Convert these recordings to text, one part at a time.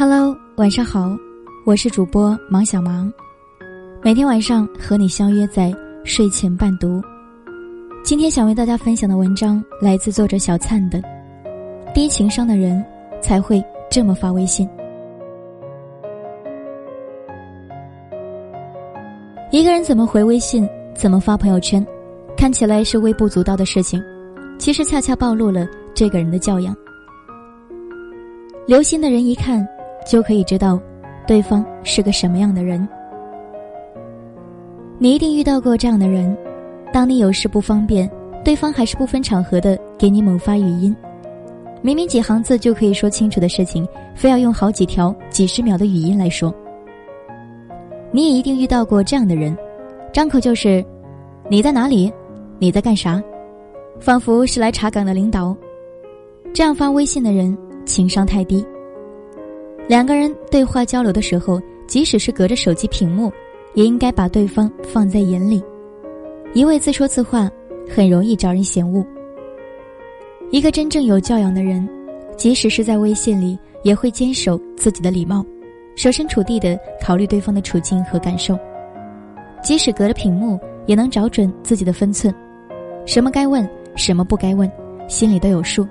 Hello，晚上好，我是主播芒小芒，每天晚上和你相约在睡前伴读。今天想为大家分享的文章来自作者小灿的《低情商的人才会这么发微信》。一个人怎么回微信，怎么发朋友圈，看起来是微不足道的事情，其实恰恰暴露了这个人的教养。留心的人一看。就可以知道，对方是个什么样的人。你一定遇到过这样的人：当你有事不方便，对方还是不分场合的给你猛发语音。明明几行字就可以说清楚的事情，非要用好几条、几十秒的语音来说。你也一定遇到过这样的人：张口就是“你在哪里？你在干啥？”仿佛是来查岗的领导。这样发微信的人，情商太低。两个人对话交流的时候，即使是隔着手机屏幕，也应该把对方放在眼里。一味自说自话，很容易招人嫌恶。一个真正有教养的人，即使是在微信里，也会坚守自己的礼貌，设身处地的考虑对方的处境和感受。即使隔着屏幕，也能找准自己的分寸，什么该问，什么不该问，心里都有数。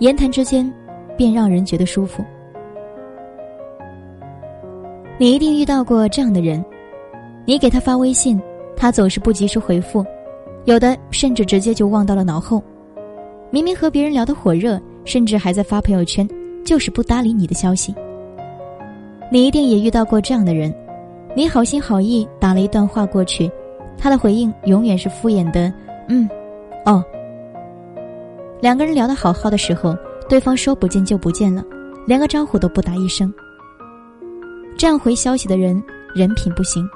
言谈之间，便让人觉得舒服。你一定遇到过这样的人，你给他发微信，他总是不及时回复，有的甚至直接就忘到了脑后。明明和别人聊得火热，甚至还在发朋友圈，就是不搭理你的消息。你一定也遇到过这样的人，你好心好意打了一段话过去，他的回应永远是敷衍的“嗯，哦”。两个人聊得好好的时候，对方说不见就不见了，连个招呼都不打一声。这样回消息的人，人品不行。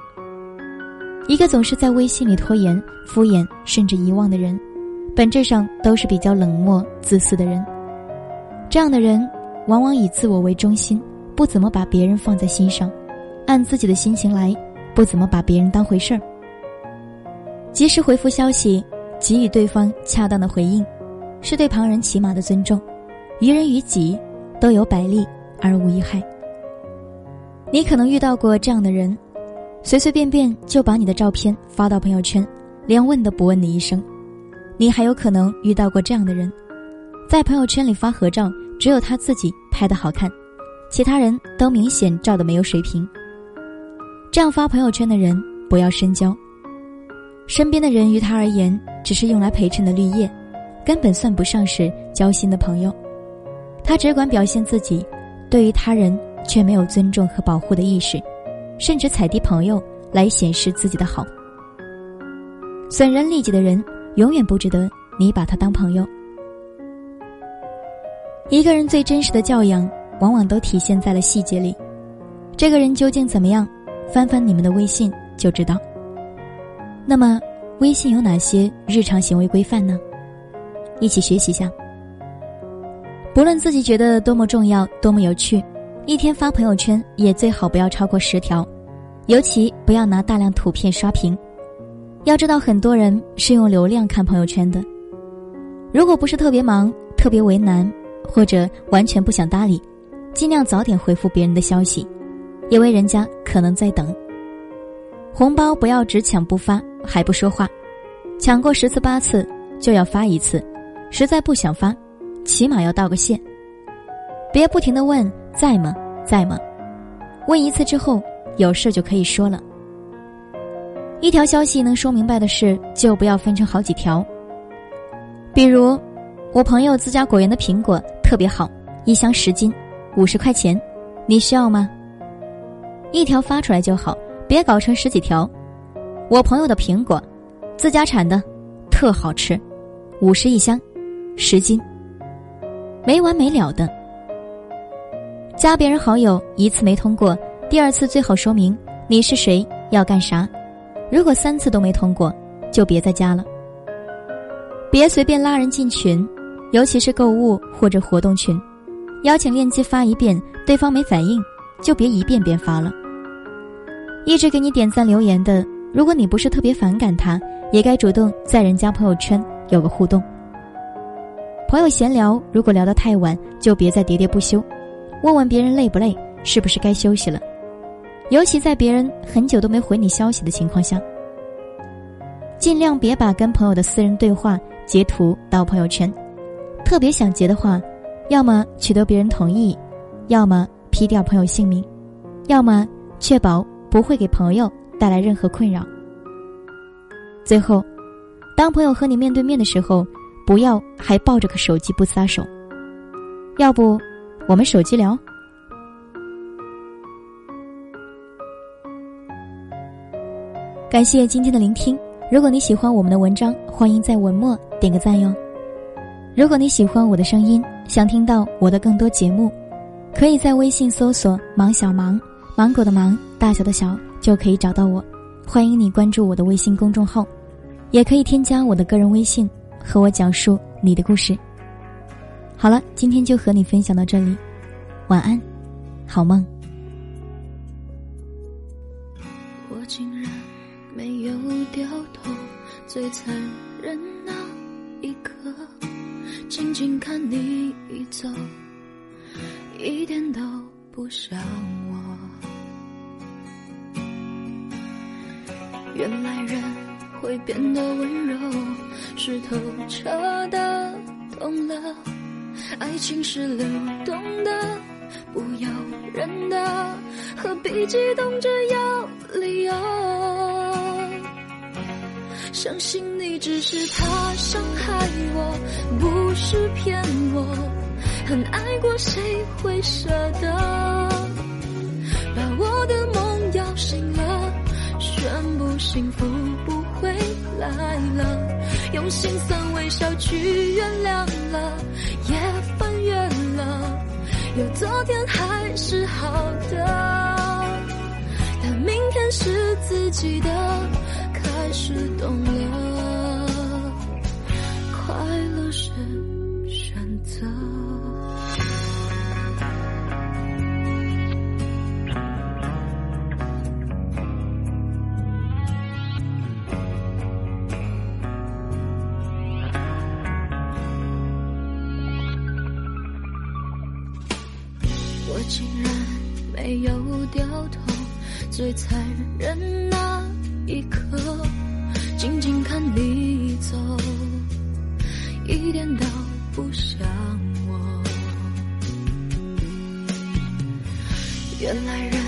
一个总是在微信里拖延、敷衍，甚至遗忘的人，本质上都是比较冷漠、自私的人。这样的人，往往以自我为中心，不怎么把别人放在心上，按自己的心情来，不怎么把别人当回事儿。及时回复消息，给予对方恰当的回应，是对旁人起码的尊重，于人于己，都有百利而无一害。你可能遇到过这样的人，随随便便就把你的照片发到朋友圈，连问都不问你一声。你还有可能遇到过这样的人，在朋友圈里发合照，只有他自己拍的好看，其他人都明显照的没有水平。这样发朋友圈的人不要深交，身边的人于他而言只是用来陪衬的绿叶，根本算不上是交心的朋友。他只管表现自己，对于他人。却没有尊重和保护的意识，甚至踩低朋友来显示自己的好。损人利己的人，永远不值得你把他当朋友。一个人最真实的教养，往往都体现在了细节里。这个人究竟怎么样？翻翻你们的微信就知道。那么，微信有哪些日常行为规范呢？一起学习下。不论自己觉得多么重要，多么有趣。一天发朋友圈也最好不要超过十条，尤其不要拿大量图片刷屏。要知道，很多人是用流量看朋友圈的。如果不是特别忙、特别为难，或者完全不想搭理，尽量早点回复别人的消息，因为人家可能在等。红包不要只抢不发，还不说话，抢过十次八次就要发一次，实在不想发，起码要道个谢。别不停的问。在吗？在吗？问一次之后，有事就可以说了。一条消息能说明白的事，就不要分成好几条。比如，我朋友自家果园的苹果特别好，一箱十斤，五十块钱，你需要吗？一条发出来就好，别搞成十几条。我朋友的苹果，自家产的，特好吃，五十一箱，十斤，没完没了的。加别人好友一次没通过，第二次最好说明你是谁要干啥。如果三次都没通过，就别再加了。别随便拉人进群，尤其是购物或者活动群，邀请链接发一遍，对方没反应，就别一遍遍发了。一直给你点赞留言的，如果你不是特别反感他，也该主动在人家朋友圈有个互动。朋友闲聊，如果聊得太晚，就别再喋喋不休。问问别人累不累，是不是该休息了。尤其在别人很久都没回你消息的情况下，尽量别把跟朋友的私人对话截图到朋友圈。特别想截的话，要么取得别人同意，要么 P 掉朋友姓名，要么确保不会给朋友带来任何困扰。最后，当朋友和你面对面的时候，不要还抱着个手机不撒手。要不，我们手机聊。感谢今天的聆听。如果你喜欢我们的文章，欢迎在文末点个赞哟。如果你喜欢我的声音，想听到我的更多节目，可以在微信搜索“芒小芒”，芒果的芒，大小的小，就可以找到我。欢迎你关注我的微信公众号，也可以添加我的个人微信，和我讲述你的故事。好了，今天就和你分享到这里，晚安，好梦。我竟然没有掉头，最残忍那一刻，静静看你走，一点都不像我。原来人会变得温柔，是透彻的懂了，爱情是流动的，不由人的，何必激动着要理由？相信你只是怕伤害我，不是骗我，很爱过谁会舍得把我的梦摇醒了？宣布幸福不会来了，用心酸微笑去原谅了，也，有昨天还是好的，但明天是自己的，开始懂了，快乐是选择。又掉头，最残忍那一刻，静静看你走，一点都不像我。原来人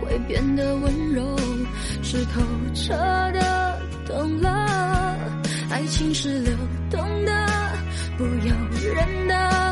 会变得温柔，是透彻的懂了，爱情是流动的，不由人的，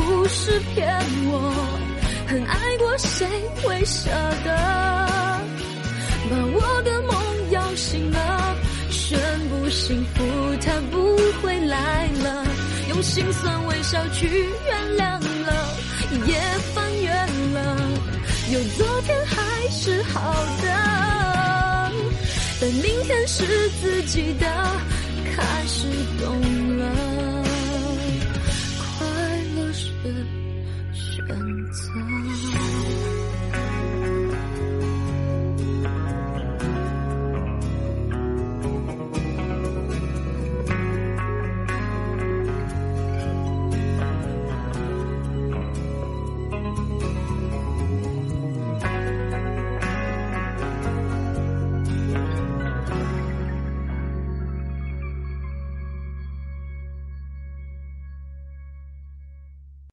不是骗我，很爱过谁会舍得把我的梦摇醒了，宣布幸福它不会来了，用心酸微笑去原谅了，也翻越了，有昨天还是好的，但明天是自己的，开始懂了，是选择。